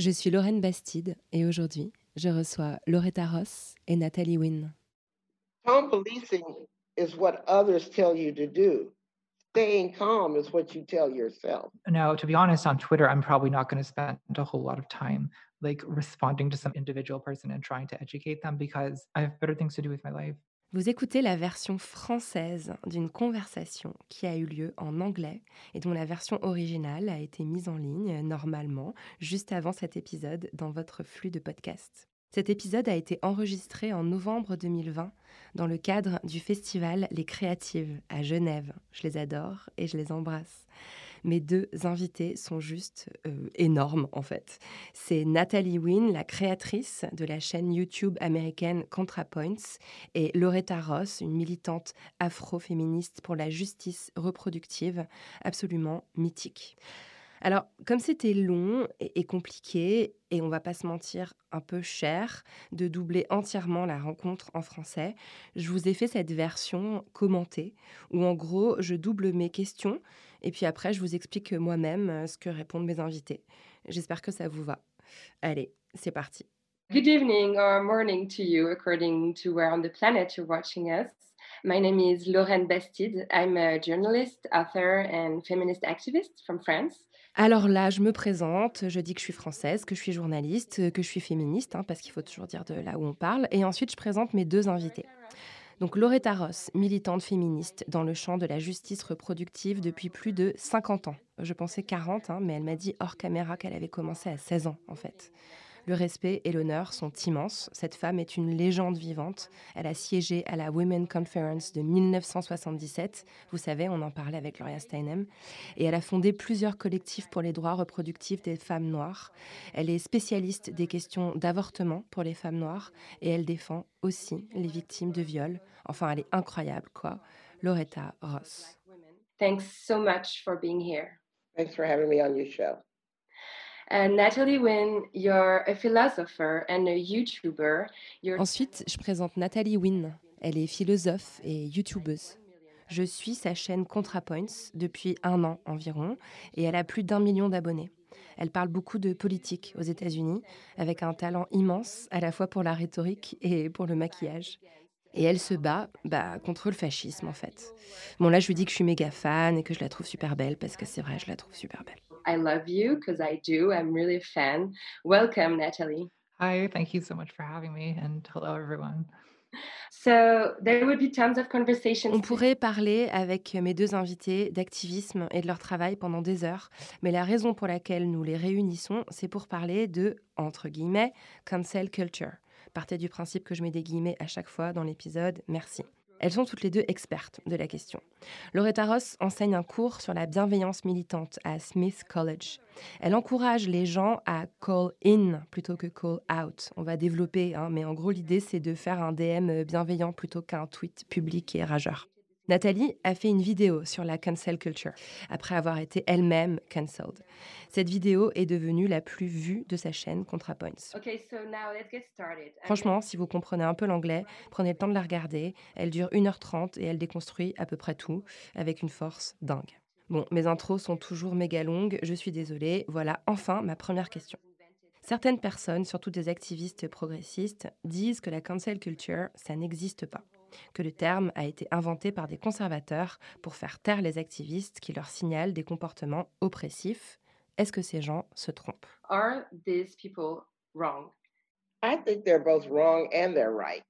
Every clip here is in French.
Je suis Lorraine Bastide et aujourd'hui, je reçois Loretta Ross et Nathalie Wynne. Calm policing is what others tell you to do. Staying calm is what you tell yourself. Now, to be honest, on Twitter, I'm probably not going to spend a whole lot of time like responding to some individual person and trying to educate them because I have better things to do with my life. Vous écoutez la version française d'une conversation qui a eu lieu en anglais et dont la version originale a été mise en ligne normalement juste avant cet épisode dans votre flux de podcast. Cet épisode a été enregistré en novembre 2020 dans le cadre du festival Les Créatives à Genève. Je les adore et je les embrasse. Mes deux invités sont juste euh, énormes en fait. C'est Nathalie Wynne, la créatrice de la chaîne YouTube américaine ContraPoints, et Loretta Ross, une militante afro-féministe pour la justice reproductive, absolument mythique. Alors, comme c'était long et, compliqué, et on va pas se mentir, un peu cher, de doubler entièrement la rencontre en français, je vous ai fait cette version commentée, où en gros, je double mes questions, et puis après, je vous explique moi-même euh, ce que répondent mes invités. J'espère que ça vous va. Allez, c'est parti. Good evening or morning to you, according to where on the planet you're watching us. My name is Lorraine Bastide. I'm a journalist, author, and feminist activist from France. Alors là, je me présente, je dis que je suis française, que je suis journaliste, que je suis féministe, hein, parce qu'il faut toujours dire de là où on parle, et ensuite je présente mes deux invités. Donc Loretta Ross, militante féministe dans le champ de la justice reproductive depuis plus de 50 ans. Je pensais 40, hein, mais elle m'a dit hors caméra qu'elle avait commencé à 16 ans en fait. Le respect et l'honneur sont immenses. Cette femme est une légende vivante. Elle a siégé à la Women Conference de 1977. Vous savez, on en parlait avec Gloria Steinem. Et elle a fondé plusieurs collectifs pour les droits reproductifs des femmes noires. Elle est spécialiste des questions d'avortement pour les femmes noires et elle défend aussi les victimes de viol. Enfin, elle est incroyable, quoi. Loretta Ross. Thanks so much for being here. Thanks for having me on your show. And Natalie Wynne, you're a philosopher and a YouTuber. You're Ensuite, je présente Nathalie Wynne. Elle est philosophe et youtubeuse. Je suis sa chaîne ContraPoints depuis un an environ et elle a plus d'un million d'abonnés. Elle parle beaucoup de politique aux États-Unis avec un talent immense à la fois pour la rhétorique et pour le maquillage. Et elle se bat bah, contre le fascisme en fait. Bon là je lui dis que je suis méga fan et que je la trouve super belle parce que c'est vrai, je la trouve super belle. I love you because I do. I'm really a fan. Welcome, Natalie. Hi, thank you so much for having me, and hello, everyone. So there would be tons of conversations. On pourrait parler avec mes deux invités d'activisme et de leur travail pendant des heures, mais la raison pour laquelle nous les réunissons, c'est pour parler de, entre guillemets, cancel culture. Partez du principe que je mets des guillemets à chaque fois dans l'épisode, merci. Elles sont toutes les deux expertes de la question. Loretta Ross enseigne un cours sur la bienveillance militante à Smith College. Elle encourage les gens à call in plutôt que call out. On va développer, hein, mais en gros l'idée c'est de faire un DM bienveillant plutôt qu'un tweet public et rageur. Nathalie a fait une vidéo sur la cancel culture, après avoir été elle-même cancelled. Cette vidéo est devenue la plus vue de sa chaîne ContraPoints. Okay, so now let's get started. I'm Franchement, si vous comprenez un peu l'anglais, prenez le temps de la regarder. Elle dure 1h30 et elle déconstruit à peu près tout, avec une force dingue. Bon, mes intros sont toujours méga longues, je suis désolée. Voilà enfin ma première question. Certaines personnes, surtout des activistes progressistes, disent que la cancel culture, ça n'existe pas. Que le terme a été inventé par des conservateurs pour faire taire les activistes qui leur signalent des comportements oppressifs. Est-ce que ces gens se trompent? Are these people wrong? I think they're both wrong and they're right.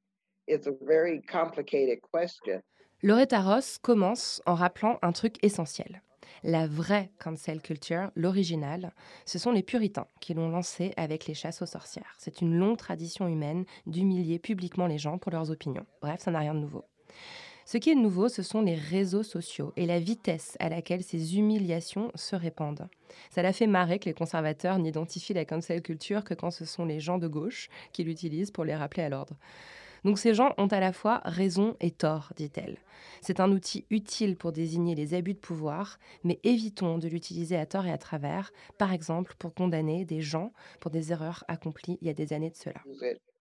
It's a very complicated question. Loretta Ross commence en rappelant un truc essentiel. La vraie cancel culture, l'original, ce sont les puritains qui l'ont lancée avec les chasses aux sorcières. C'est une longue tradition humaine d'humilier publiquement les gens pour leurs opinions. Bref, ça n'a rien de nouveau. Ce qui est nouveau, ce sont les réseaux sociaux et la vitesse à laquelle ces humiliations se répandent. Ça l'a fait marrer que les conservateurs n'identifient la cancel culture que quand ce sont les gens de gauche qui l'utilisent pour les rappeler à l'ordre. Donc ces gens ont à la fois raison et tort, dit-elle. C'est un outil utile pour désigner les abus de pouvoir, mais évitons de l'utiliser à tort et à travers, par exemple pour condamner des gens pour des erreurs accomplies il y a des années de cela.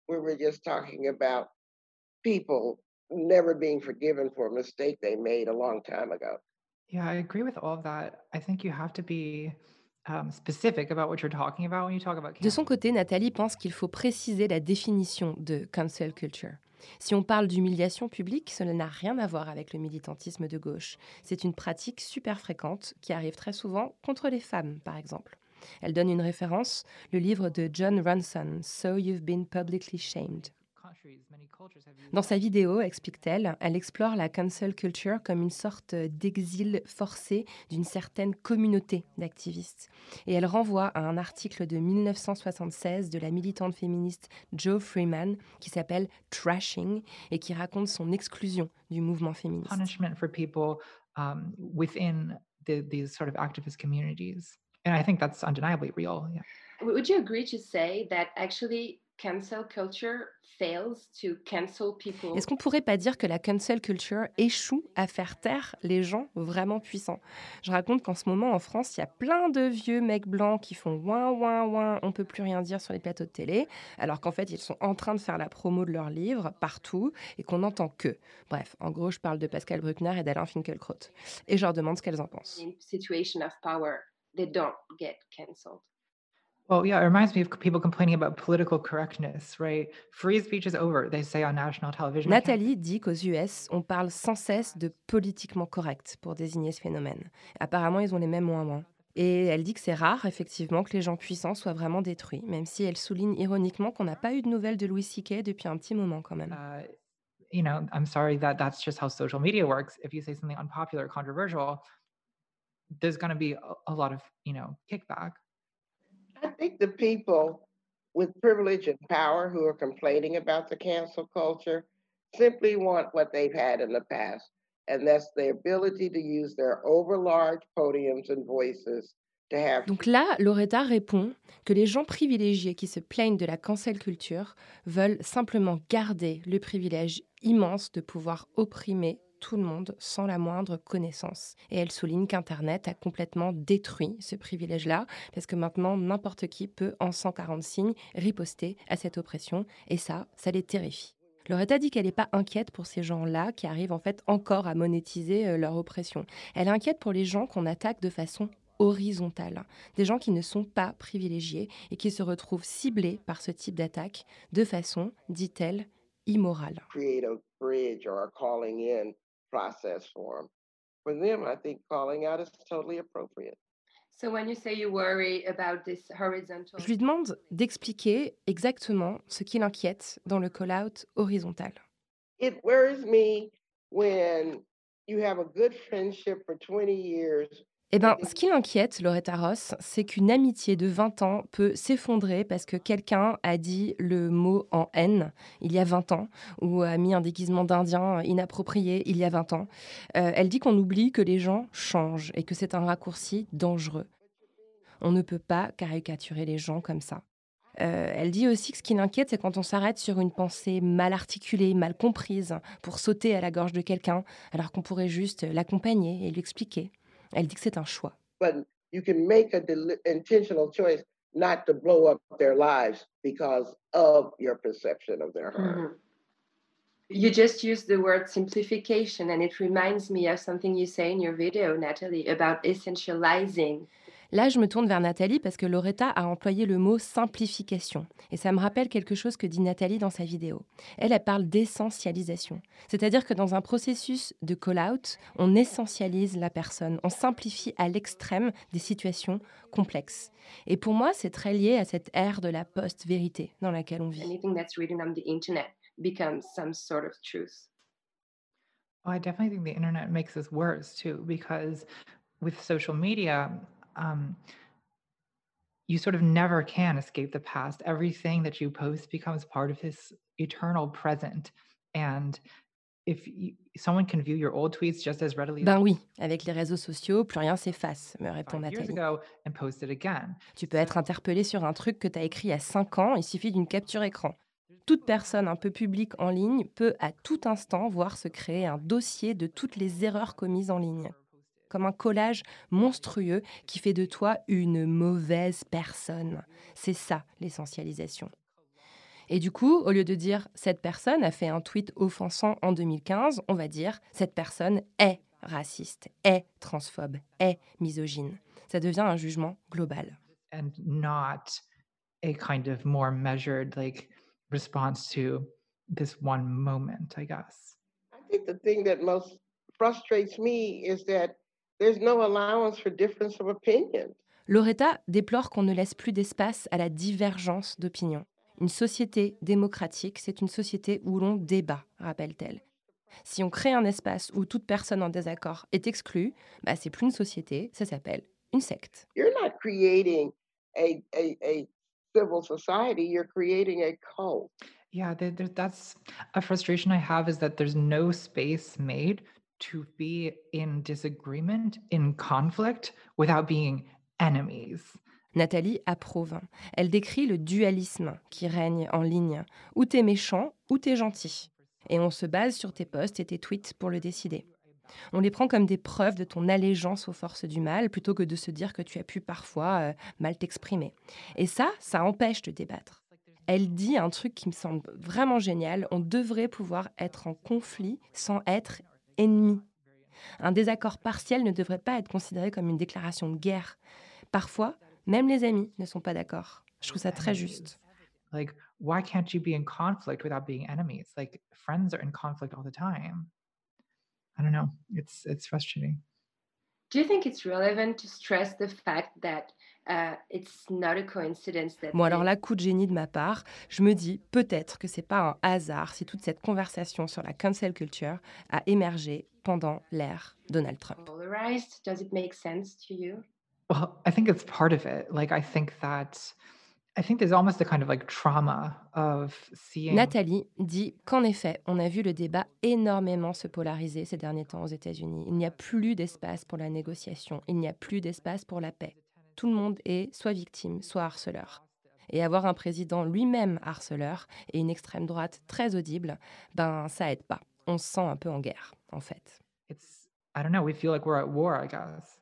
We were just talking about people never being forgiven for a mistake they made a long time ago. Yeah, I agree with all of that. I think you have to be specific about what you're talking about when you talk about De son côté, Nathalie pense qu'il faut préciser la définition de cancel culture. Si on parle d'humiliation publique, cela n'a rien à voir avec le militantisme de gauche. C'est une pratique super fréquente qui arrive très souvent contre les femmes, par exemple. Elle donne une référence, le livre de John Ronson, So You've Been Publicly Shamed. Dans sa vidéo, explique-t-elle, elle explore la cancel culture comme une sorte d'exil forcé d'une certaine communauté d'activistes. Et elle renvoie à un article de 1976 de la militante féministe Jo Freeman qui s'appelle Trashing et qui raconte son exclusion du mouvement féministe. Punishment for people um, within the, these sort of activist communities. And I think that's undeniably real. Yeah. Would you agree to say that actually cancel culture fails to cancel people. Est-ce qu'on pourrait pas dire que la cancel culture échoue à faire taire les gens vraiment puissants? Je raconte qu'en ce moment en France, il y a plein de vieux mecs blancs qui font ouin ouin ouin, on peut plus rien dire sur les plateaux de télé, alors qu'en fait ils sont en train de faire la promo de leurs livres partout et qu'on n'entend que. Bref, en gros, je parle de Pascal Bruckner et d'Alain Finkielkraut et je leur demande ce qu'elles en pensent. In situation of power, they don't get cancelled. Well, yeah, it reminds me of people complaining about political correctness, right? Free speech is over, they say on national television. Nathalie dit qu'aux US, on parle sans cesse de politiquement correct pour désigner ce phénomène. Apparemment, ils ont les mêmes moins moins. Et elle dit que c'est rare, effectivement, que les gens puissants soient vraiment détruits, même si elle souligne ironiquement qu'on n'a pas eu de nouvelles de Louis C.K. depuis un petit moment quand même. Uh, you know, I'm sorry that that's just how social media works. If you say something unpopular, controversial, there's going to be a, a lot of, you know, kickback. I think the people with privilege and power who are complaining about the cancel culture simply want what they've had in the past, and that's the ability to use their overlarge podiums and voices. Donc là, Loretta répond que les gens privilégiés qui se plaignent de la cancel culture veulent simplement garder le privilège immense de pouvoir opprimer tout le monde sans la moindre connaissance. Et elle souligne qu'Internet a complètement détruit ce privilège-là, parce que maintenant, n'importe qui peut, en 140 signes, riposter à cette oppression, et ça, ça les terrifie. Loretta dit qu'elle n'est pas inquiète pour ces gens-là qui arrivent en fait encore à monétiser euh, leur oppression. Elle est inquiète pour les gens qu'on attaque de façon horizontale, des gens qui ne sont pas privilégiés et qui se retrouvent ciblés par ce type d'attaque de façon, dit-elle, immorale. Process for them. For them, I think calling out is totally appropriate. So when you say you worry about this horizontal Je lui demande d'expliquer exactement ce qui l'inquiète dans le call-out horizontal. It worries me when you have a good friendship for 20 years Eh bien, ce qui l'inquiète, Loretta Ross, c'est qu'une amitié de 20 ans peut s'effondrer parce que quelqu'un a dit le mot en haine il y a 20 ans ou a mis un déguisement d'Indien inapproprié il y a 20 ans. Euh, elle dit qu'on oublie que les gens changent et que c'est un raccourci dangereux. On ne peut pas caricaturer les gens comme ça. Euh, elle dit aussi que ce qui l'inquiète, c'est quand on s'arrête sur une pensée mal articulée, mal comprise, pour sauter à la gorge de quelqu'un, alors qu'on pourrait juste l'accompagner et lui expliquer. Elle dit que c'est un choix. but you can make a deli- intentional choice not to blow up their lives because of your perception of their harm. Mhm. You just used the word simplification, and it reminds me of something you say in your video, Natalie, about essentializing. Là, je me tourne vers Nathalie parce que Loretta a employé le mot simplification. Et ça me rappelle quelque chose que dit Nathalie dans sa vidéo. Elle, elle parle d'essentialisation. C'est-à-dire que dans un processus de call-out, on essentialise la personne, on simplifie à l'extrême des situations complexes. Et pour moi, c'est très lié à cette ère de la post-vérité dans laquelle on vit. Anything that's written on the internet becomes some sort of truth. Oh, I definitely think the internet makes this worse too, because with social media, um, you sort of never can escape the past. Everything that you post becomes part of his eternal present. And if you, someone can view your old tweets just as readily Ben oui, avec les réseaux sociaux, plus rien s'efface, me répond Nathalie. Tu peux être interpellé sur un truc que tu as écrit il y a 5 ans, il suffit d'une capture écran. Toute personne un peu publique en ligne peut à tout instant voir se créer un dossier de toutes les erreurs commises en ligne. Comme un collage monstrueux qui fait de toi une mauvaise personne. C'est ça l'essentialisation. Et du coup, au lieu de dire cette personne a fait un tweet offensant en 2015, on va dire cette personne est raciste, est transphobe, est misogyne. Ça devient un jugement global. and not a kind of more measured like response to this one moment i guess I think the thing that most frustrates me is that there's no allowance for difference of opinion. Loretta déplore qu'on ne laisse plus d'espace à la divergence d'opinion. Une société démocratique, c'est une société où l'on débat, rappelle-t-elle. Si on crée un espace où toute personne en désaccord est exclue, bah c'est plus une société, ça s'appelle une secte. You're not creating a, a, a civil society, you're creating a cult. yeah that's a frustration i have is that there's no space made to be in disagreement in conflict without being enemies Nathalie approuve. Elle décrit le dualisme qui règne en ligne. Ou t'es méchant, ou t'es gentil. Et on se base sur tes posts et tes tweets pour le décider. On les prend comme des preuves de ton allégeance aux forces du mal, plutôt que de se dire que tu as pu parfois euh, mal t'exprimer. Et ça, ça empêche de débattre. Elle dit un truc qui me semble vraiment génial. On devrait pouvoir être en conflit sans être Un désaccord partiel ne devrait pas être considéré comme une déclaration de guerre. Parfois, même les amis ne sont pas d'accord. Je trouve ça très juste. like why can't you be in conflict without being enemies? Like friends are in conflict all the time i don't know it's it's frustrating Do you think it's relevant to stress the fact that uh, it's not a coincidence that Bon, alors là, coup de génie de ma part, je me dis peut-être que c'est pas un hasard si toute cette conversation sur la cancel culture a émergé pendant l'ère Donald Trump. polarized? Does it make sense to you? well i think it's part of it like i think that i think there's almost a kind of like trauma of seeing Nathalie dit qu'en effet, on a vu le débat énormément se polariser ces derniers temps aux États-Unis. Il n'y a plus d'espace pour la négociation, il n'y a plus d'espace pour la paix. Tout le monde est soit victime, soit harceleur. Et avoir un président lui-même harceleur et une extrême droite très audible, ben ça aide pas. On se sent un peu en guerre, en fait. it's i don't know we feel like we're at war i guess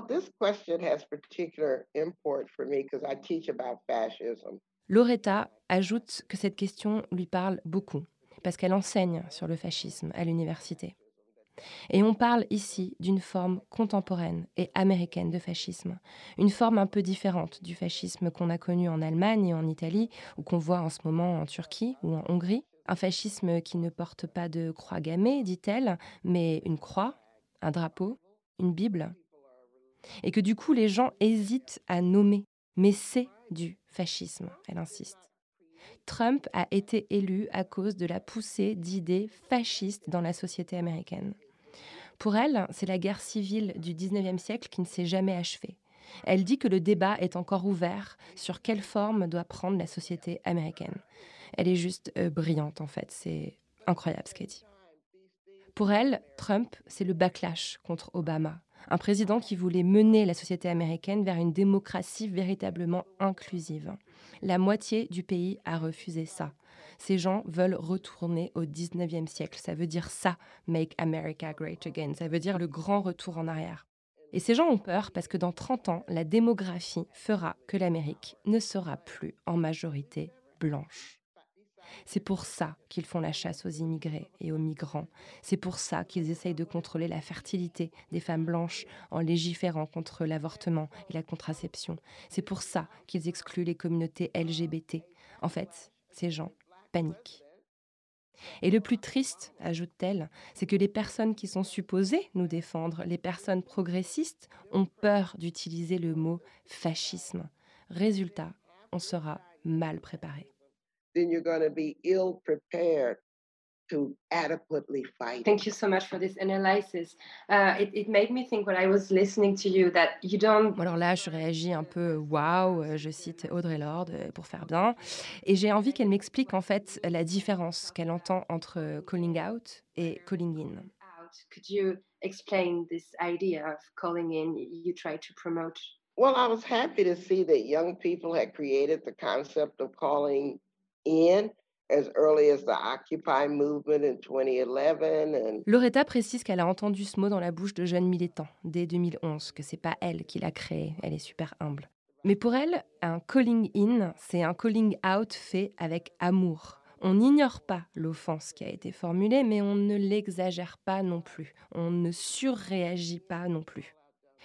this question has particular import for me because I teach about fascism. Loretta ajoute que cette question lui parle beaucoup, parce qu'elle enseigne sur le fascisme à l'université. Et on parle ici d'une forme contemporaine et américaine de fascisme, une forme un peu différente du fascisme qu'on a connu en Allemagne et en Italie, ou qu'on voit en ce moment en Turquie ou en Hongrie. Un fascisme qui ne porte pas de croix gammée, dit-elle, mais une croix, un drapeau, une Bible. Et que du coup les gens hésitent à nommer. Mais c'est du fascisme, elle insiste. Trump a été élu à cause de la poussée d'idées fascistes dans la société américaine. Pour elle, c'est la guerre civile du 19e siècle qui ne s'est jamais achevée. Elle dit que le débat est encore ouvert sur quelle forme doit prendre la société américaine. Elle est juste euh, brillante en fait, c'est incroyable ce qu'elle dit. Pour elle, Trump, c'est le backlash contre Obama, un président qui voulait mener la société américaine vers une démocratie véritablement inclusive. La moitié du pays a refusé ça. Ces gens veulent retourner au 19e siècle. Ça veut dire ça, Make America Great Again. Ça veut dire le grand retour en arrière. Et ces gens ont peur parce que dans 30 ans, la démographie fera que l'Amérique ne sera plus en majorité blanche. C'est pour ça qu'ils font la chasse aux immigrés et aux migrants. C'est pour ça qu'ils essayent de contrôler la fertilité des femmes blanches en légiférant contre l'avortement et la contraception. C'est pour ça qu'ils excluent les communautés LGBT. En fait, ces gens paniquent. Et le plus triste, ajoute-t-elle, c'est que les personnes qui sont supposées nous défendre, les personnes progressistes, ont peur d'utiliser le mot fascisme. Résultat, on sera mal préparé. Then you're going to be ill prepared to adequately fight. Thank you so much for this analysis. Uh, it, it made me think when I was listening to you that you don't. Bon, Alors là, je réagis un peu waouh, euh, je cite Audrey Lorde euh, pour faire bien. Et j'ai envie qu'elle m'explique en fait la différence qu'elle entend entre calling out et calling in. Out. Could you explain this idea of calling in you try to promote? Well, I was happy to see that young people had created the concept of calling in as early as the Occupy movement in 2011 and Loretta précise qu'elle a entendu ce mot dans la bouche de jeunes militants dès 2011, que c'est pas elle qui l'a créé, elle est super humble. Mais pour elle, un calling in, c'est un calling out fait avec amour. On n'ignore pas l'offense qui a été formulée, mais on ne l'exagère pas non plus. On ne surréagit pas non plus.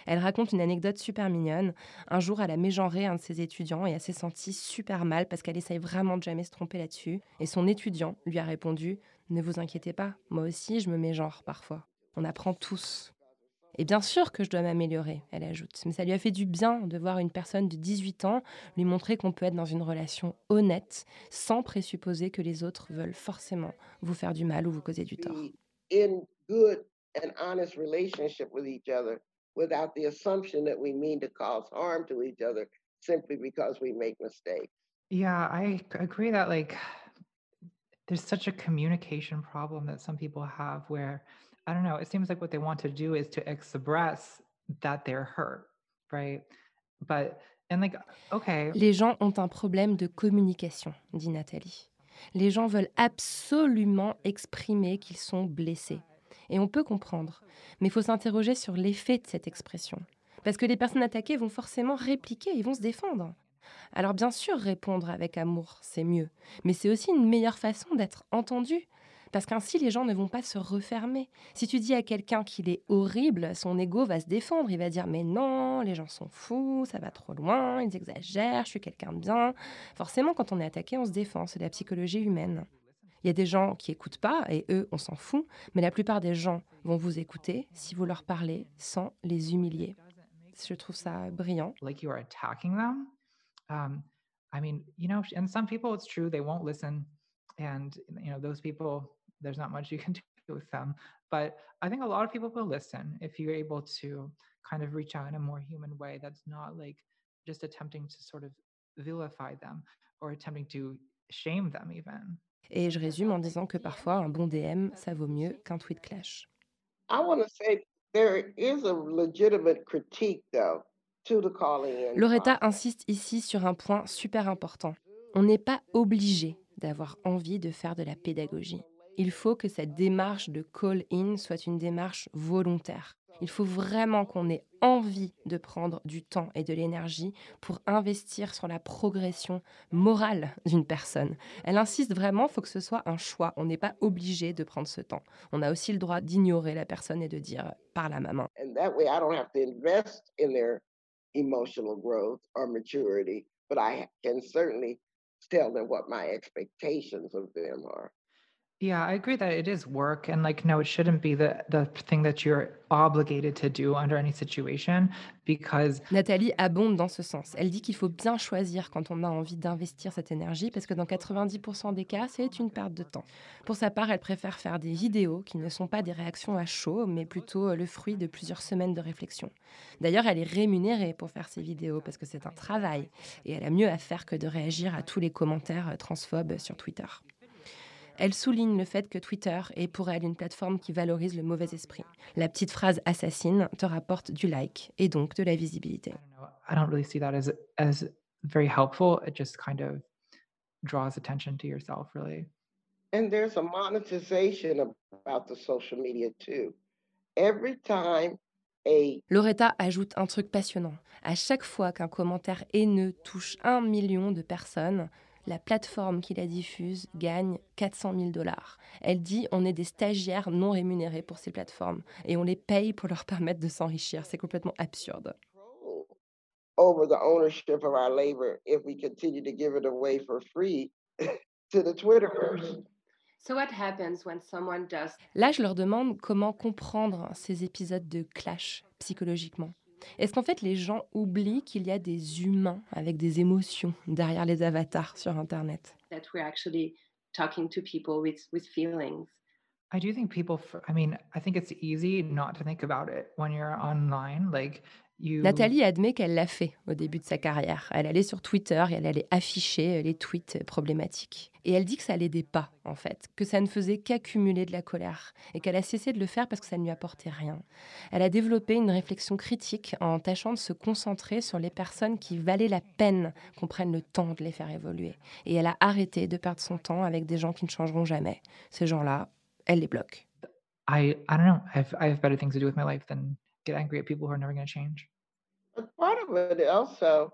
Elle raconte une anecdote super mignonne. Un jour, elle a mégenré un de ses étudiants et elle s'est sentie super mal parce qu'elle essaye vraiment de jamais se tromper là-dessus. Et son étudiant lui a répondu Ne vous inquiétez pas, moi aussi je me mégenre parfois. On apprend tous. Et bien sûr que je dois m'améliorer, elle ajoute. Mais ça lui a fait du bien de voir une personne de 18 ans lui montrer qu'on peut être dans une relation honnête sans présupposer que les autres veulent forcément vous faire du mal ou vous causer du tort. in good and honest relationship with each other without the assumption that we mean to cause harm to each other simply because we make mistakes. Yeah, I agree that like there's such a communication problem that some people have where I don't know, it seems like what they want to do is to express that they're hurt, right? But and like okay, Les gens ont un problème de communication, dit Nathalie. Les gens veulent absolument exprimer qu'ils sont blessés. Et on peut comprendre. Mais il faut s'interroger sur l'effet de cette expression. Parce que les personnes attaquées vont forcément répliquer, ils vont se défendre. Alors bien sûr, répondre avec amour, c'est mieux. Mais c'est aussi une meilleure façon d'être entendu. Parce qu'ainsi, les gens ne vont pas se refermer. Si tu dis à quelqu'un qu'il est horrible, son ego va se défendre. Il va dire Mais non, les gens sont fous, ça va trop loin, ils exagèrent, je suis quelqu'un de bien. Forcément, quand on est attaqué, on se défend. C'est la psychologie humaine. Il y a des gens qui écoutent pas et eux, on s'en fout. Mais la plupart des gens vont vous écouter si vous leur parlez sans les humilier. Je trouve ça brillant. like you are attacking them. Um, I mean, you know, and some people it's true they won't listen, and you know those people there's not much you can do with them. But I think a lot of people will listen if you're able to kind of reach out in a more human way that's not like just attempting to sort of vilify them or attempting to shame them even. Et je résume en disant que parfois, un bon DM, ça vaut mieux qu'un tweet clash. I want to say there is a legitimate critique, though, to the calling in. Loretta insiste ici sur un point super important. On n'est pas obligé d'avoir envie de faire de la pédagogie. Il faut que cette démarche de call-in soit une démarche volontaire. Il faut vraiment qu'on ait envie de prendre du temps et de l'énergie pour investir sur la progression morale d'une personne. Elle insiste vraiment, il faut que ce soit un choix. On n'est pas obligé de prendre ce temps. On a aussi le droit d'ignorer la personne et de dire parle à ma main. And that way I don't have to invest in their emotional growth or maturity, but I can certainly tell them what my expectations of them are. Yeah, I agree that it is work and like no, it shouldn't be the the thing that you're obligated to do under any situation because Nathalie abonde dans ce sens. Elle dit qu'il faut bien choisir quand on a envie d'investir cette énergie parce que dans 90% des cas, c'est une perte de temps. Pour sa part, elle préfère faire des vidéos qui ne sont pas des réactions à chaud, mais plutôt euh, le fruit de plusieurs semaines de réflexion. D'ailleurs, elle est rémunérée pour faire ces vidéos parce que c'est un travail et elle a mieux à faire que de réagir à tous les commentaires euh, transphobes sur Twitter. Elle souligne le fait que Twitter est pour elle une plateforme qui valorise le mauvais esprit. La petite phrase assassine te rapporte du like et donc de la visibilité. I don't know, I don't really see that as as very helpful. It just kind of draws attention to yourself really. And there's a monetization about the social media too. Every time a Loretta ajoute un truc passionnant. À chaque fois qu'un commentaire haineux touche un million de personnes, la plateforme qui la diffuse gagne 400 000 dollars. Elle dit on est des stagiaires non rémunérés pour ces plateformes et on les paye pour leur permettre de s'enrichir. C'est complètement absurde. Over the ownership of our labor if we continue to give it away for free to the Twitterverse. So what happens when someone does... Là, je leur demande comment comprendre ces épisodes de clash psychologiquement. Est-ce qu'en fait les gens oublient qu'il y a des humains avec des émotions derrière les avatars sur Internet? That we're actually talking to people feelings. I do think people, I mean, I think it's easy not to think about it when you're online. Like, Nathalie admet qu'elle l'a fait au début de sa carrière. Elle allait sur Twitter et elle allait afficher les tweets problématiques. Et elle dit que ça l'aidait pas, en fait, que ça ne faisait qu'accumuler de la colère et qu'elle a cessé de le faire parce que ça ne lui apportait rien. Elle a développé une réflexion critique en tâchant de se concentrer sur les personnes qui valaient la peine qu'on prenne le temps de les faire évoluer. Et elle a arrêté de perdre son temps avec des gens qui ne changeront jamais. Ces gens-là, elle les bloque. I, I don't know. I've, I have better things to do with my life than get angry at people who are never going to change. But part of it also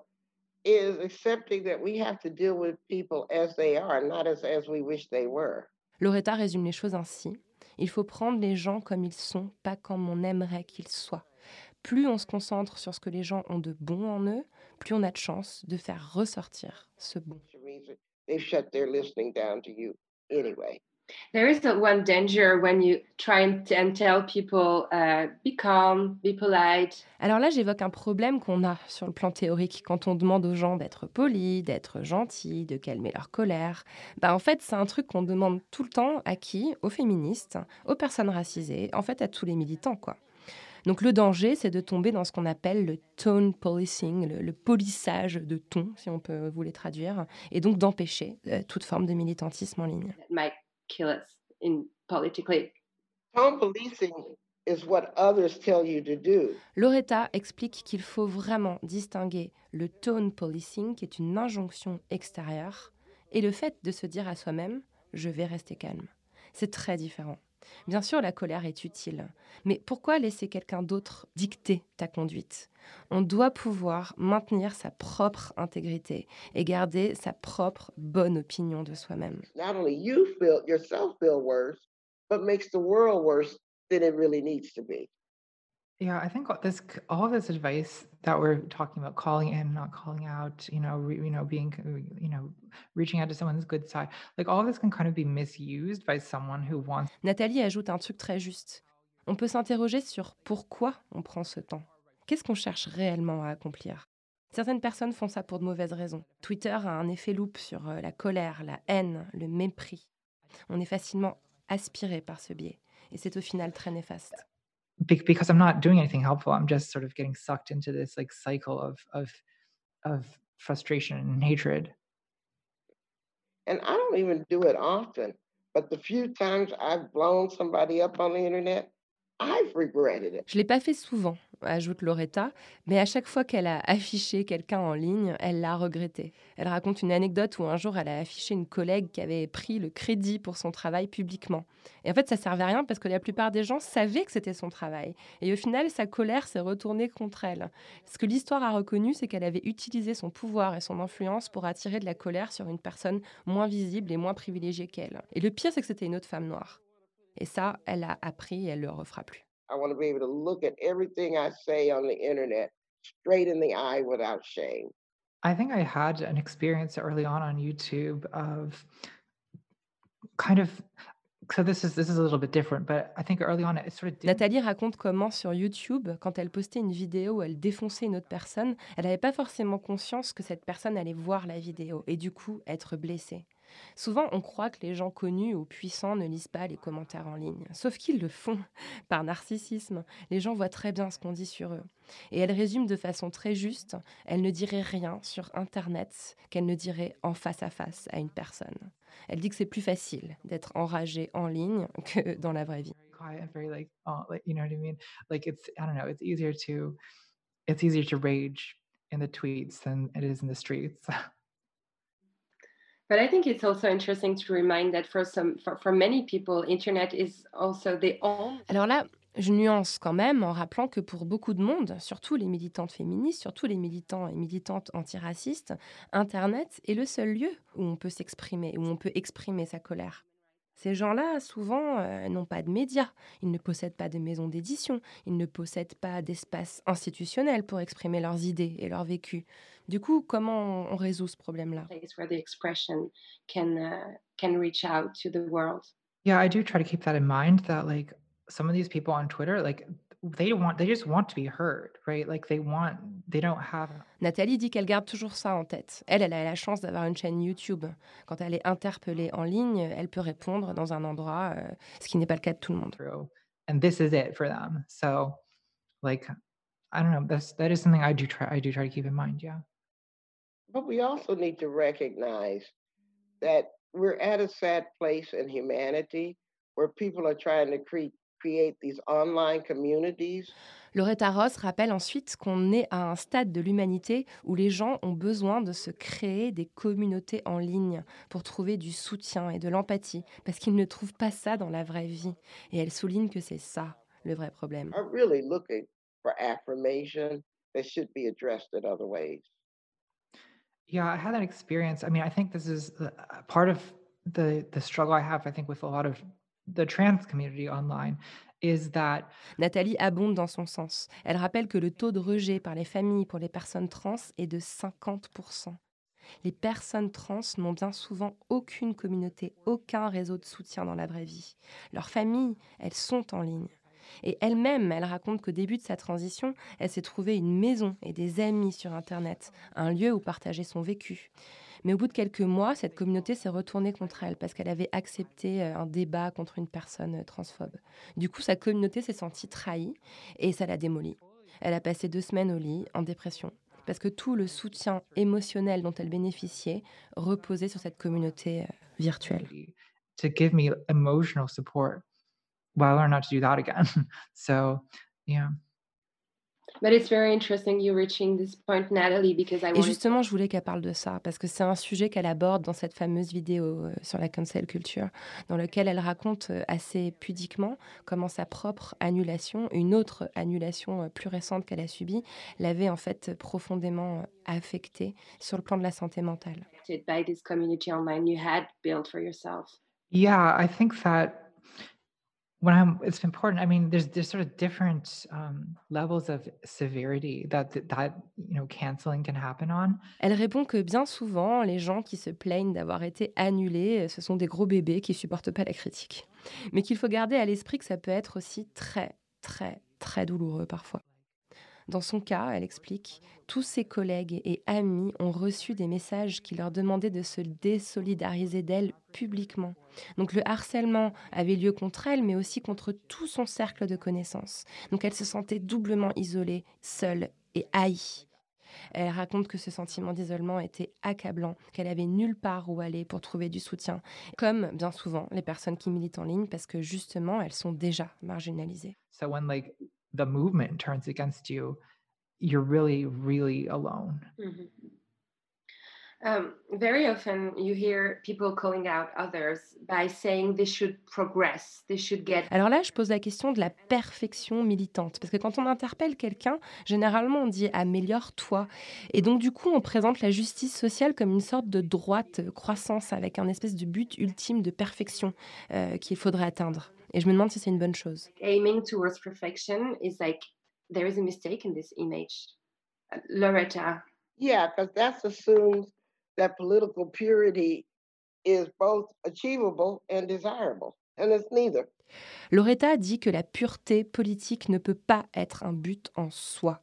is accepting that we have to deal with people as they are, not as, as we wish they were. Loretta résume les choses ainsi. Il faut prendre les gens comme ils sont, pas comme on aimerait qu'ils soient. Plus on se concentre sur ce que les gens ont de bon en eux, plus on a de chance de faire ressortir ce bon. They've shut their listening down to you anyway. There is one danger when you try and tell people uh, be calm, be polite. Alors là, j'évoque un problème qu'on a sur le plan théorique quand on demande aux gens d'être polis, d'être gentils, de calmer leur colère. Bah en fait, c'est un truc qu'on demande tout le temps à qui? Aux féministes, aux personnes racisées, en fait à tous les militants quoi. Donc le danger, c'est de tomber dans ce qu'on appelle le tone policing, le, le, polissage de ton, si on peut vous les traduire, et donc d'empêcher euh, toute forme de militantisme en ligne. Kill us in politically. Tone policing is what others tell you to do. Loretta explique qu'il faut vraiment distinguer le tone policing, qui est une injonction extérieure, et le fait de se dire à soi-même je vais rester calme. C'est très différent. Bien sûr, la colère est utile, mais pourquoi laisser quelqu'un d'autre dicter ta conduite? On doit pouvoir maintenir sa propre intégrité et garder sa propre bonne opinion de soi-même. But makes the world worse than it really needs to be. Yeah, I think this all this advice that we're talking about, calling in, not calling out, you know, re, you know, being, you know, reaching out to someone's good side, like all this can kind of be misused by someone who wants. Nathalie ajoute un truc très juste. On peut s'interroger sur pourquoi on prend ce temps. Qu'est-ce qu'on cherche réellement à accomplir? Certaines personnes font ça pour de mauvaises raisons. Twitter a un effet loupe sur la colère, la haine, le mépris. On est facilement aspiré par ce biais, et c'est au final très néfaste because I'm not doing anything helpful. I'm just sort of getting sucked into this like cycle of of of frustration and hatred. And I don't even do it often, but the few times I've blown somebody up on the internet, Je l'ai pas fait souvent, ajoute Loretta, mais à chaque fois qu'elle a affiché quelqu'un en ligne, elle l'a regretté. Elle raconte une anecdote où un jour elle a affiché une collègue qui avait pris le crédit pour son travail publiquement. Et en fait, ça servait à rien parce que la plupart des gens savaient que c'était son travail. Et au final, sa colère s'est retournée contre elle. Ce que l'histoire a reconnu, c'est qu'elle avait utilisé son pouvoir et son influence pour attirer de la colère sur une personne moins visible et moins privilégiée qu'elle. Et le pire, c'est que c'était une autre femme noire. Et ça, elle a appris et elle le refera plus. I want to be able to look at everything I say on the internet straight in the eye without shame. I think I had an experience early on on YouTube of kind of so this is this is a little bit different, but I think early on it sort of Nathalie raconte comment sur YouTube, quand elle postait une vidéo où elle défonçait une autre personne, elle n'avait pas forcément conscience que cette personne allait voir la vidéo et du coup être blessée. Souvent, on croit que les gens connus ou puissants ne lisent pas les commentaires en ligne. Sauf qu'ils le font par narcissisme. Les gens voient très bien ce qu'on dit sur eux. Et elle résume de façon très juste, elle ne dirait rien sur Internet qu'elle ne dirait en face à face à une personne. Elle dit que c'est plus facile d'être enragé en ligne que dans la vraie vie. But I think it's also interesting to remind that for some, for, for many people, internet is also the. Alors là, Je nuance quand même en rappelant que pour beaucoup de monde, surtout les militantes féministes, surtout les militants et militantes antiracistes, Internet est le seul lieu où on peut s'exprimer, où on peut exprimer sa colère. Ces gens-là, souvent, euh, n'ont pas de médias, ils ne possèdent pas de maison d'édition, ils ne possèdent pas d'espace institutionnel pour exprimer leurs idées et leur vécu. Du coup, comment on résout ce problème-là? Yeah, I do try to keep that in mind that like some of these people on Twitter, like they don't want, they just want to be heard, right? Like they want, they don't have. Nathalie dit qu'elle garde toujours ça en tête. Elle, elle a la chance d'avoir une chaîne YouTube. Quand elle est interpellée en ligne, elle peut répondre dans un endroit, euh, ce qui n'est pas le cas de tout le monde. And this is it for them. So, like, I don't know. That's that is something I do try. I do try to keep in mind. Yeah. But we also need to recognize that we're at a sad place in humanity where people are trying to create Loretta Ross rappelle ensuite qu'on est à un stade de l'humanité où les gens ont besoin de se créer des communautés en ligne pour trouver du soutien et de l'empathie, parce qu'ils ne trouvent pas ça dans la vraie vie. Et elle souligne que c'est ça le vrai problème. Yeah, I had that experience. I mean, I think this is part of the the struggle I have. I think with a lot of the trans community online is that Nathalie abonde dans son sens. Elle rappelle que le taux de rejet par les familles pour les personnes trans est de 50%. Les personnes trans n'ont bien souvent aucune communauté, aucun réseau de soutien dans la vraie vie. Leurs familles, elles sont en ligne. Et elle-même, elle raconte qu'au début de sa transition, elle s'est trouvée une maison et des amis sur Internet, un lieu où partager son vécu. Mais au bout de quelques mois, cette communauté s'est retournée contre elle parce qu'elle avait accepté euh, un débat contre une personne euh, transphobe. Du coup, sa communauté s'est sentie trahie et ça l'a démolie. Elle a passé deux semaines au lit, en dépression, parce que tout le soutien émotionnel dont elle bénéficiait reposait sur cette communauté euh, virtuelle. To give me emotional support, well, I learned not to do that again. so, yeah. Et justement, je voulais qu'elle parle de ça parce que c'est un sujet qu'elle aborde dans cette fameuse vidéo euh, sur la cancel culture, dans lequel elle raconte euh, assez pudiquement comment sa propre annulation, une autre annulation euh, plus récente qu'elle a subie, l'avait en fait profondément affectée sur le plan de la santé mentale. Yeah, I think that when I'm, it's important. I mean, there's there's sort of different um, levels of severity that that you know canceling can happen on. Elle répond que bien souvent, les gens qui se plaignent d'avoir été annulés, ce sont des gros bébés qui supportent pas la critique, mais qu'il faut garder à l'esprit que ça peut être aussi très très très douloureux parfois. Dans son cas, elle explique, tous ses collègues et amis ont reçu des messages qui leur demandaient de se désolidariser d'elle publiquement. Donc le harcèlement avait lieu contre elle, mais aussi contre tout son cercle de connaissances. Donc elle se sentait doublement isolée, seule et haïe. Elle raconte que ce sentiment d'isolement était accablant, qu'elle avait nulle part où aller pour trouver du soutien, comme bien souvent les personnes qui militent en ligne, parce que justement, elles sont déjà marginalisées the movement turns against you, you're really, really alone. Mm-hmm. Um, very often you hear people calling out others by saying they should progress, they should get. Alors là, je pose la question de la perfection militante, parce que quand on interpelle quelqu'un, généralement on dit améliore-toi, et donc du coup on présente la justice sociale comme une sorte de droite croissance avec un espèce de but ultime de perfection euh, qu'il faudrait atteindre. Et je me demande si c'est une bonne chose. Aiming towards perfection is like there is a mistake in this image. Loretta. Yeah, because that assumes that political purity is both achievable and desirable, and it's neither. Loretta dit que la pureté politique ne peut pas être un but en soi.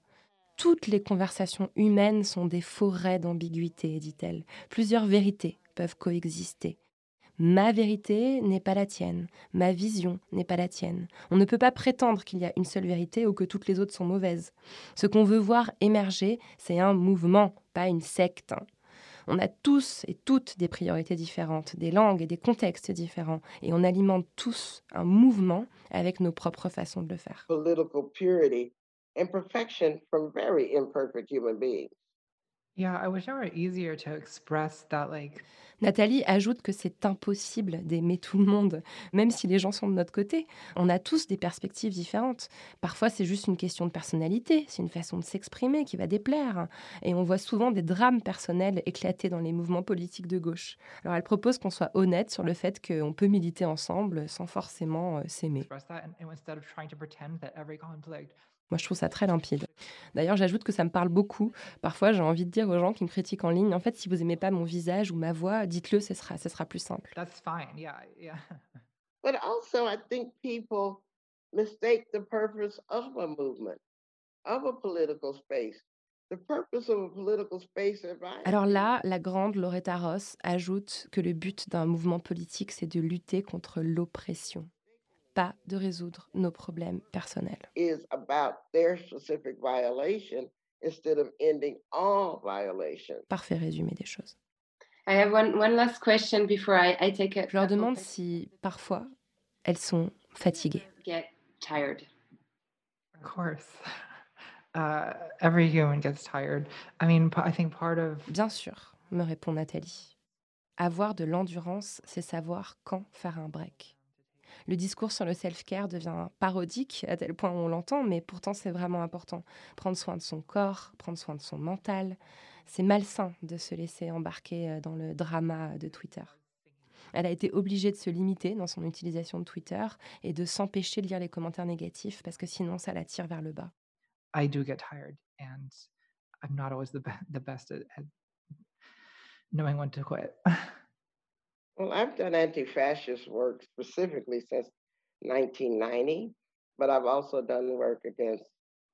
Toutes les conversations humaines sont des forêts d'ambiguïté, dit-elle. Plusieurs vérités peuvent coexister. Ma vérité n'est pas la tienne, ma vision n'est pas la tienne. On ne peut pas prétendre qu'il y a une seule vérité ou que toutes les autres sont mauvaises. Ce qu'on veut voir émerger, c'est un mouvement, pas une secte. On a tous et toutes des priorités différentes, des langues et des contextes différents, et on alimente tous un mouvement avec nos propres façons de le faire. Political purity and perfection from very imperfect human beings. Nathalie ajoute que c'est impossible d'aimer tout le monde, même si les gens sont de notre côté. On a tous des perspectives différentes. Parfois, c'est juste une question de personnalité, c'est une façon de s'exprimer qui va déplaire. Et on voit souvent des drames personnels éclater dans les mouvements politiques de gauche. Alors, elle propose qu'on soit honnête sur le fait qu'on peut militer ensemble sans forcément euh, s'aimer. Moi, je trouve ça très limpide. D'ailleurs, j'ajoute que ça me parle beaucoup. Parfois, j'ai envie de dire aux gens qui me critiquent en ligne, en fait, si vous aimez pas mon visage ou ma voix, dites-le, ce sera, ce sera plus simple. That's fine. Yeah, yeah. But also, I think people mistake the purpose of a movement, of a political space. The purpose of a political space, if I Alors là, la grande Loretta Ross ajoute que le but d'un mouvement politique, c'est de lutter contre l'oppression, pas de résoudre nos problèmes personnels. is about their specific violation instead of ending all violation. Parfait résumé des choses. I have one, one last question before I, I take a Je leur demande si parfois elles sont fatiguées. get tired. Of course. Uh, every human gets tired. I mean, p- I think part of Bien sûr, me répond Nathalie. Avoir de l'endurance, c'est savoir quand faire un break. Le discours sur le self-care devient parodique à tel point on l'entend, mais pourtant c'est vraiment important. Prendre soin de son corps, prendre soin de son mental, c'est malsain de se laisser embarquer euh, dans le drama de Twitter. Elle a été obligée de se limiter dans son utilisation de Twitter et de s'empêcher de lire les commentaires négatifs parce que sinon ça la tire vers le bas. I do get tired, and I'm not always the be- the best knowing when to quit. Well, I've done anti fascist work specifically since 1990, but I've also done work against,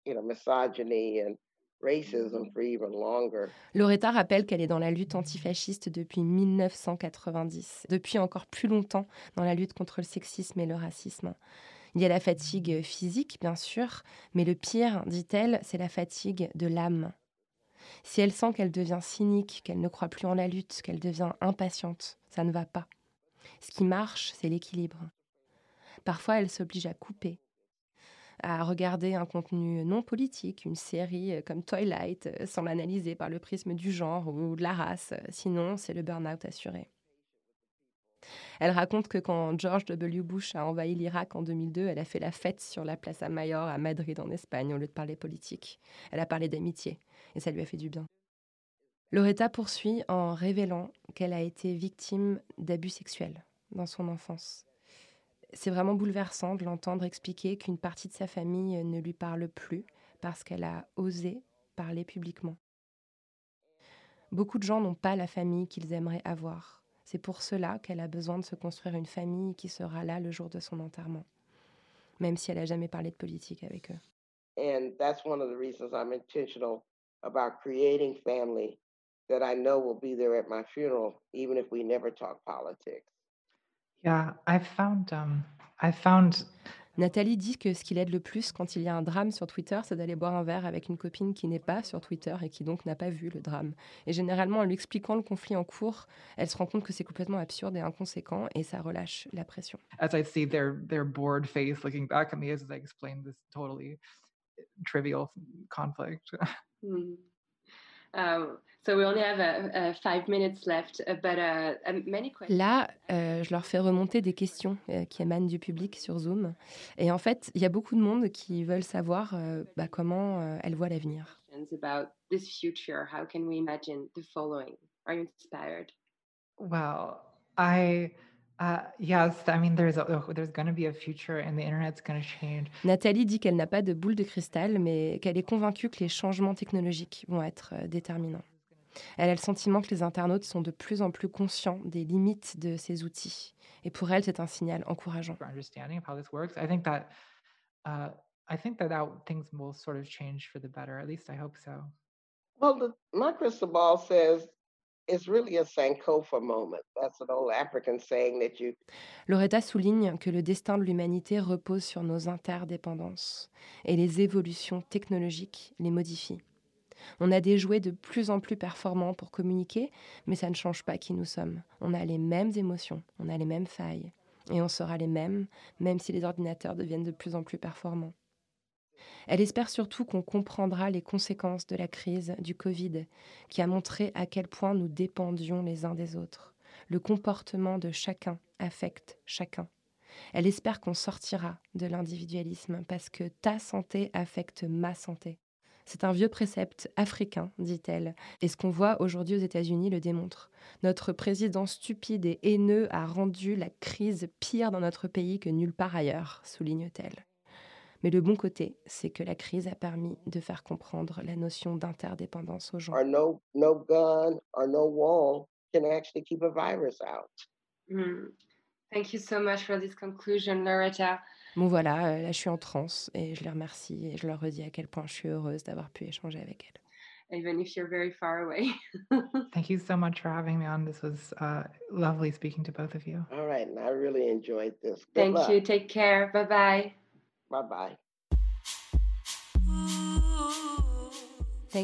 you know, misogyny and racism for even longer. Loretta rappelle qu'elle est dans la lutte antifasciste depuis 1990, depuis encore plus longtemps dans la lutte contre le sexisme et le racisme. Il y a la fatigue physique, bien sûr, mais le pire, dit-elle, c'est la fatigue de l'âme. Si elle sent qu'elle devient cynique, qu'elle ne croit plus en la lutte, qu'elle devient impatiente, ça ne va pas. Ce qui marche, c'est l'équilibre. Parfois, elle s'oblige à couper, à regarder un contenu non politique, une série euh, comme Twilight, euh, sans l'analyser par le prisme du genre ou de la race. Sinon, c'est le burn-out assuré. Elle raconte que quand George W. Bush a envahi l'Irak en 2002, elle a fait la fête sur la Plaza Mayor à Madrid en Espagne au lieu de parler politique. Elle a parlé d'amitié et ça lui a fait du bien. Loretta poursuit en révélant qu'elle a été victime d'abus sexuels dans son enfance. C'est vraiment bouleversant de l'entendre expliquer qu'une partie de sa famille ne lui parle plus parce qu'elle a osé parler publiquement. Beaucoup de gens n'ont pas la famille qu'ils aimeraient avoir. C'est pour cela qu'elle a besoin de se construire une famille qui sera là le jour de son enterrement, même si elle n'a jamais parlé de politique avec eux. And that's one of the reasons I'm intentional about creating family that I know will be there at my funeral, even if we never talk politics. Yeah, I've found um, I found Nathalie dit que ce qui l'aide le plus quand il y a un drame sur Twitter, c'est d'aller boire un verre avec une copine qui n'est pas sur Twitter et qui donc n'a pas vu le drame. Et généralement, en lui expliquant le conflit en cours, elle se rend compte que c'est complètement absurde et inconséquent et ça relâche la pression. as I see their their bored face looking back at me as I explain this totally trivial conflict. So we only have five minutes left, but many questions. Là, euh, je leur fais remonter des questions euh, qui émanent du public sur Zoom. Et en fait, il y a beaucoup de monde qui veulent savoir euh, bah, comment euh, elles voient l'avenir. about this future. How can we imagine the following? Are you inspired? Well, I uh, yes, I mean there's a, oh, there's going to be a future and the internet's going to change. Nathalie dit qu'elle n'a pas de boule de cristal, mais qu'elle est convaincue que les changements technologiques vont être euh, déterminants. Elle a le sentiment que les internautes sont de plus en plus conscients des limites de ces outils. Et pour elle, c'est un signal encourageant. for understanding of how this works. I think that uh, I think that, that things will sort of change for the better. At least I hope so. Well, the, my crystal ball says it's really a Sankofa moment. That's an old African saying that you Loretta souligne que le destin de l'humanité repose sur nos interdépendances et les évolutions technologiques les modifient. On a des jouets de plus en plus performants pour communiquer, mais ça ne change pas qui nous sommes. On a les mêmes émotions, on a les mêmes failles, et on sera les mêmes, même si les ordinateurs deviennent de plus en plus performants. Elle espère surtout qu'on comprendra les conséquences de la crise du Covid, qui a montré à quel point nous dépendions les uns des autres. Le comportement de chacun affecte chacun. Elle espère qu'on sortira de l'individualisme parce que ta santé affecte ma santé. C'est un vieux précepte africain, dit-elle, et ce qu'on voit aujourd'hui aux États-Unis le démontre. Notre président stupide et haineux a rendu la crise pire dans notre pays que nulle part ailleurs, souligne-t-elle. Mais le bon côté, c'est que la crise a permis de faire comprendre la notion d'interdépendance aux gens. no, no gun or no wall can actually keep a virus out. Mm. Thank you so much for this conclusion, Loretta. Bon voilà, euh, là je suis en transe et je les remercie et je leur redis à quel point je suis heureuse d'avoir pu échanger avec elles. Even if you're very far away. Thank you so much for having me on. This was uh, lovely speaking to both of you. All right, and I really enjoyed this. Good Thank luck. you. Take care. Bye bye. Bye bye.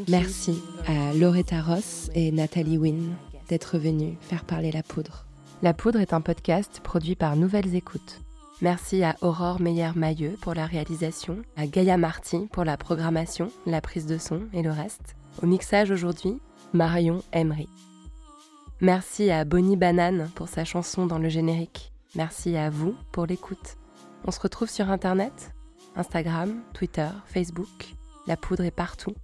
Merci à Loretta Ross et Nathalie Wynne d'être venues faire parler la poudre. La poudre est un podcast produit par Nouvelles Écoutes. Merci à Aurore Meyer-Mailleux pour la réalisation, à Gaïa Marty pour la programmation, la prise de son et le reste. Au mixage aujourd'hui, Marion Emery. Merci à Bonnie Banane pour sa chanson dans le générique. Merci à vous pour l'écoute. On se retrouve sur Internet, Instagram, Twitter, Facebook. La poudre est partout.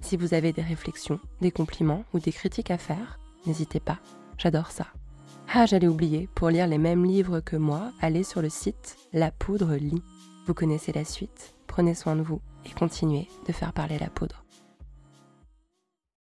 Si vous avez des réflexions, des compliments ou des critiques à faire, n'hésitez pas, j'adore ça. Ah, j'allais oublier, pour lire les mêmes livres que moi, allez sur le site La Poudre Lit. Vous connaissez la suite, prenez soin de vous et continuez de faire parler la poudre.